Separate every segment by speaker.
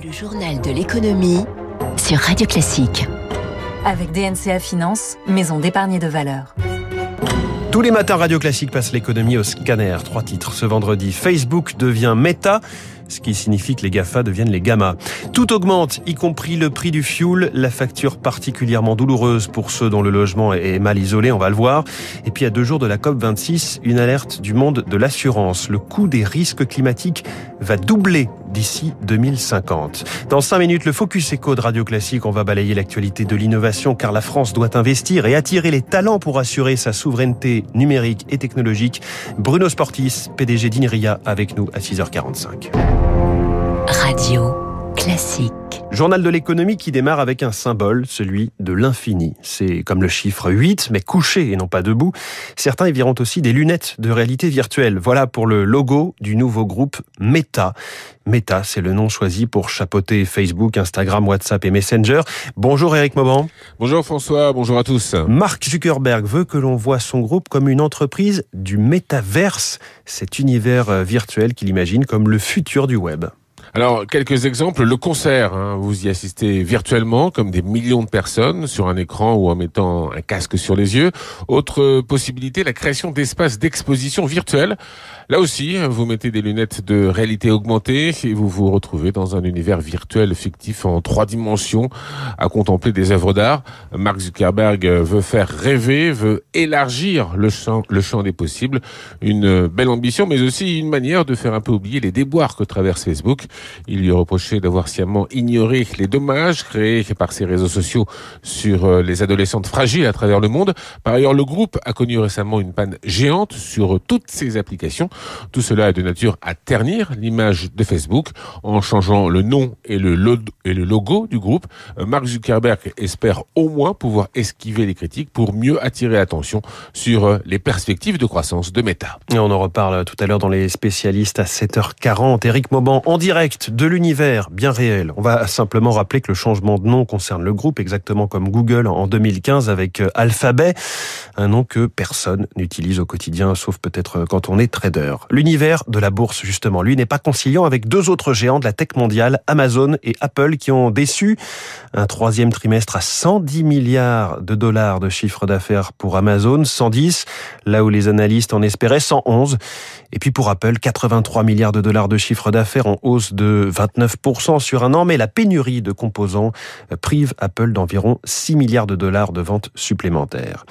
Speaker 1: Le journal de l'économie sur Radio Classique.
Speaker 2: Avec DNCA Finance, maison d'épargne et de valeur.
Speaker 3: Tous les matins, Radio Classique passe l'économie au scanner. Trois titres ce vendredi. Facebook devient Meta ce qui signifie que les GAFA deviennent les gamma. Tout augmente, y compris le prix du fuel, la facture particulièrement douloureuse pour ceux dont le logement est mal isolé, on va le voir. Et puis à deux jours de la COP26, une alerte du monde de l'assurance. Le coût des risques climatiques va doubler d'ici 2050. Dans cinq minutes, le Focus Eco de Radio Classique, on va balayer l'actualité de l'innovation car la France doit investir et attirer les talents pour assurer sa souveraineté numérique et technologique. Bruno Sportis, PDG d'Inria, avec nous à 6h45.
Speaker 1: Radio Classique.
Speaker 3: Journal de l'économie qui démarre avec un symbole, celui de l'infini. C'est comme le chiffre 8, mais couché et non pas debout. Certains y verront aussi des lunettes de réalité virtuelle. Voilà pour le logo du nouveau groupe Meta. Meta, c'est le nom choisi pour chapeauter Facebook, Instagram, WhatsApp et Messenger. Bonjour Eric Mauban.
Speaker 4: Bonjour François, bonjour à tous.
Speaker 3: Mark Zuckerberg veut que l'on voit son groupe comme une entreprise du métaverse, cet univers euh, virtuel qu'il imagine comme le futur du web.
Speaker 4: Alors, quelques exemples. Le concert, hein, vous y assistez virtuellement, comme des millions de personnes, sur un écran ou en mettant un casque sur les yeux. Autre possibilité, la création d'espaces d'exposition virtuels. Là aussi, vous mettez des lunettes de réalité augmentée et vous vous retrouvez dans un univers virtuel fictif en trois dimensions à contempler des œuvres d'art. Mark Zuckerberg veut faire rêver, veut élargir le champ, le champ des possibles. Une belle ambition, mais aussi une manière de faire un peu oublier les déboires que traverse Facebook. Il lui reprochait d'avoir sciemment ignoré les dommages créés par ses réseaux sociaux sur euh, les adolescentes fragiles à travers le monde. Par ailleurs, le groupe a connu récemment une panne géante sur toutes ses applications. Tout cela est de nature à ternir l'image de Facebook en changeant le nom et le, logo du groupe. Euh, Mark Zuckerberg espère au moins pouvoir esquiver les critiques pour mieux attirer l'attention sur euh, les perspectives de croissance de Meta.
Speaker 3: Et on en reparle tout à l'heure dans les spécialistes à 7h40. Eric Mauban en direct de l'univers bien réel. On va simplement rappeler que le changement de nom concerne le groupe, exactement comme Google en 2015 avec euh, Alphabet, un nom que personne n'utilise au quotidien, sauf peut-être quand on est trader. L'univers de la bourse, justement, lui n'est pas conciliant avec deux autres géants de la tech mondiale, Amazon et Apple, qui ont déçu un troisième trimestre à 110 milliards de dollars de chiffre d'affaires pour Amazon, 110, là où les analystes en espéraient 111. Et puis pour Apple, 83 milliards de dollars de chiffre d'affaires en hausse de 29% sur un an, mais la pénurie de composants prive Apple d'environ 6 milliards de dollars de ventes supplémentaires.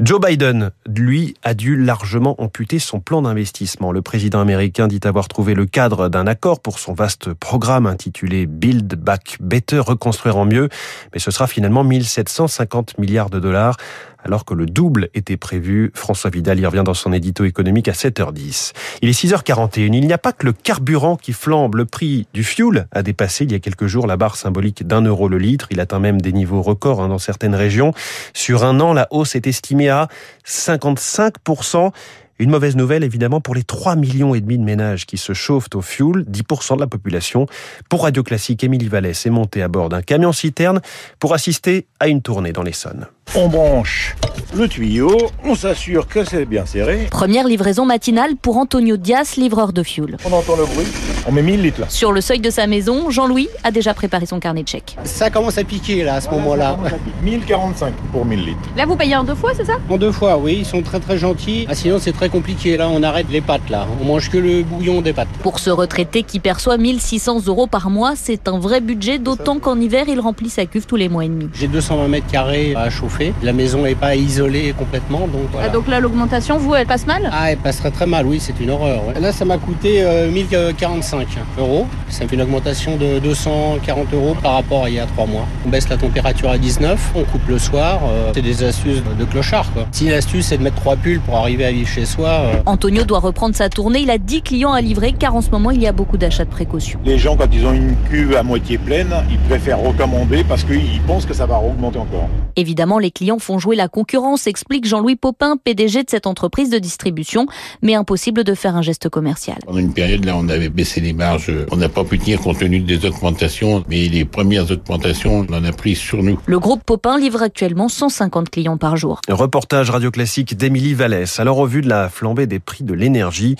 Speaker 3: Joe Biden, lui, a dû largement amputer son plan d'investissement. Le président américain dit avoir trouvé le cadre d'un accord pour son vaste programme intitulé Build Back Better, reconstruire en mieux, mais ce sera finalement 1750 milliards de dollars alors que le double était prévu. François Vidal y revient dans son édito économique à 7h10. Il est 6h41. Il n'y a pas que le carburant qui flambe. Le prix du fuel a dépassé il y a quelques jours la barre symbolique d'un euro le litre. Il atteint même des niveaux records hein, dans certaines régions. Sur un an, la hausse est estimée à 55%. Une mauvaise nouvelle évidemment pour les 3 millions et demi de ménages qui se chauffent au fuel, 10% de la population. Pour Radio Classique, Émilie Vallès est montée à bord d'un camion citerne pour assister à une tournée dans l'Essonne.
Speaker 5: On branche le tuyau, on s'assure que c'est bien serré.
Speaker 6: Première livraison matinale pour Antonio Dias, livreur de fuel.
Speaker 5: On entend le bruit, on met 1000 litres là.
Speaker 6: Sur le seuil de sa maison, Jean-Louis a déjà préparé son carnet de chèques.
Speaker 7: Ça commence à piquer là à ce moment-là.
Speaker 5: 1045 pour 1000 litres.
Speaker 6: Là vous payez en deux fois, c'est ça?
Speaker 7: En deux fois, oui, ils sont très très gentils. Ah, sinon c'est très compliqué là, on arrête les pâtes là. On mange que le bouillon des pâtes.
Speaker 6: Pour ce retraité qui perçoit 1600 euros par mois, c'est un vrai budget, d'autant qu'en hiver il remplit sa cuve tous les mois et demi.
Speaker 7: J'ai 220 mètres carrés à chauffer. La maison n'est pas isolée complètement. Donc,
Speaker 6: ah, donc là, l'augmentation, vous, elle passe mal
Speaker 7: Ah, elle passerait très mal, oui, c'est une horreur. Là, ça m'a coûté 1045 euh, euros. Ça fait une augmentation de 240 euros par rapport à il y a trois mois. On baisse la température à 19, on coupe le soir. Euh, c'est des astuces de clochard, quoi. Si l'astuce, c'est de mettre trois pulls pour arriver à vivre chez soi. Euh,
Speaker 6: Antonio doit reprendre sa tournée. Il a 10 clients à livrer car en ce moment, il y a beaucoup d'achats de précaution.
Speaker 5: Les gens, quand ils ont une cuve à moitié pleine, ils préfèrent recommander parce qu'ils pensent que ça va augmenter encore.
Speaker 6: Évidemment, les clients font jouer la concurrence, explique Jean-Louis Popin, PDG de cette entreprise de distribution, mais impossible de faire un geste commercial.
Speaker 8: Pendant une période, là, on avait baissé les marges. On n'a pas pu tenir compte tenu des augmentations, mais les premières augmentations, on en a pris sur nous.
Speaker 6: Le groupe Popin livre actuellement 150 clients par jour.
Speaker 3: Reportage radio classique d'Émilie Vallès. Alors, au vu de la flambée des prix de l'énergie,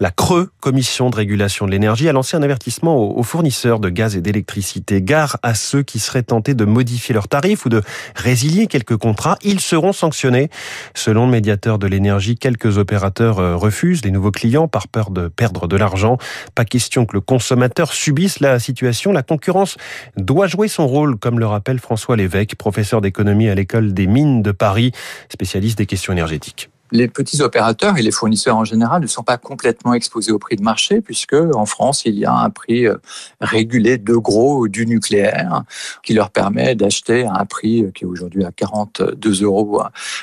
Speaker 3: la Creux, Commission de régulation de l'énergie, a lancé un avertissement aux fournisseurs de gaz et d'électricité. Gare à ceux qui seraient tentés de modifier leurs tarifs ou de résilier quelques contrats. Ils seront sanctionnés. Selon le médiateur de l'énergie, quelques opérateurs euh, refusent les nouveaux clients par peur de perdre de l'argent. Pas question que le consommateur subisse la situation. La concurrence doit jouer son rôle, comme le rappelle François Lévesque, professeur d'économie à l'école des mines de Paris, spécialiste des questions énergétiques
Speaker 9: les petits opérateurs et les fournisseurs en général ne sont pas complètement exposés au prix de marché puisque en France, il y a un prix euh, régulé de gros du nucléaire qui leur permet d'acheter à un prix qui est aujourd'hui à 42 euros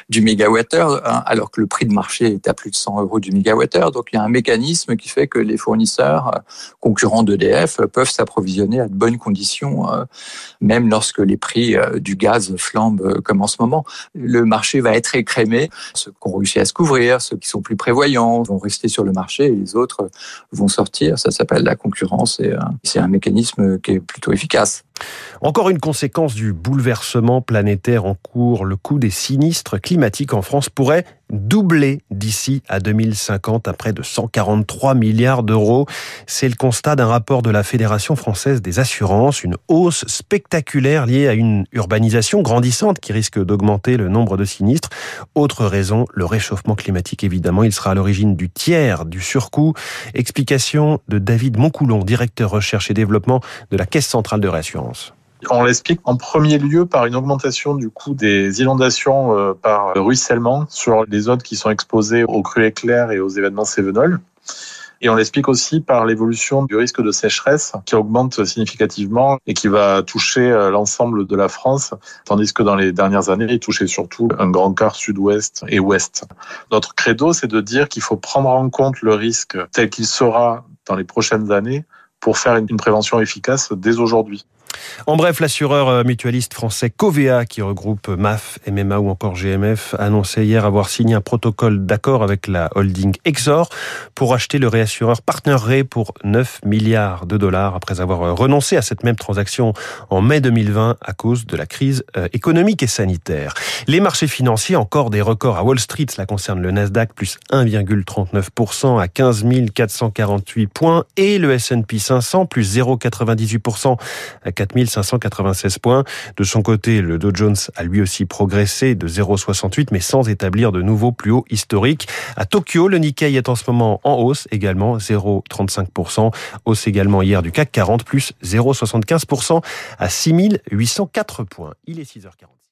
Speaker 9: du mégawattheure alors que le prix de marché est à plus de 100 euros du mégawattheure. Donc il y a un mécanisme qui fait que les fournisseurs euh, concurrents d'EDF peuvent s'approvisionner à de bonnes conditions euh, même lorsque les prix du gaz flambent comme en ce moment. Le marché va être écrémé. Ce qu'on à se couvrir, ceux qui sont plus prévoyants vont rester sur le marché et les autres vont sortir. Ça s'appelle la concurrence et euh, c'est un mécanisme qui est plutôt efficace.
Speaker 3: Encore une conséquence du bouleversement planétaire en cours, le coût des sinistres climatiques en France pourrait doubler d'ici à 2050 à près de 143 milliards d'euros. C'est le constat d'un rapport de la Fédération française des assurances, une hausse spectaculaire liée à une urbanisation grandissante qui risque d'augmenter le nombre de sinistres. Autre raison, le réchauffement climatique évidemment, il sera à l'origine du tiers du surcoût. Explication de David Moncoulon, directeur recherche et développement de la Caisse centrale de réassurance.
Speaker 10: On l'explique en premier lieu par une augmentation du coût des inondations euh, par ruissellement sur les zones qui sont exposées aux crues éclairs et aux événements sévenols. Et on l'explique aussi par l'évolution du risque de sécheresse qui augmente significativement et qui va toucher euh, l'ensemble de la France, tandis que dans les dernières années, il touchait surtout un grand quart sud-ouest et ouest. Notre credo, c'est de dire qu'il faut prendre en compte le risque tel qu'il sera dans les prochaines années pour faire une prévention efficace dès aujourd'hui.
Speaker 3: En bref, l'assureur euh, mutualiste français Covea, qui regroupe MAF, MMA ou encore GMF, a annoncé hier avoir signé un protocole d'accord avec la holding Exor pour acheter le réassureur Partner Ray pour 9 milliards de dollars après avoir euh, renoncé à cette même transaction en mai 2020 à cause de la crise euh, économique et sanitaire. Les marchés financiers, encore des records à Wall Street, cela concerne le Nasdaq plus 1,39% à 15 448 points et le S&P 500 plus 0,98% à 4596 points. De son côté, le Dow Jones a lui aussi progressé de 0,68 mais sans établir de nouveaux plus hauts historiques. À Tokyo, le Nikkei est en ce moment en hausse également 0,35%. Hausse également hier du CAC 40 plus 0,75% à 6804 points. Il est 6h40.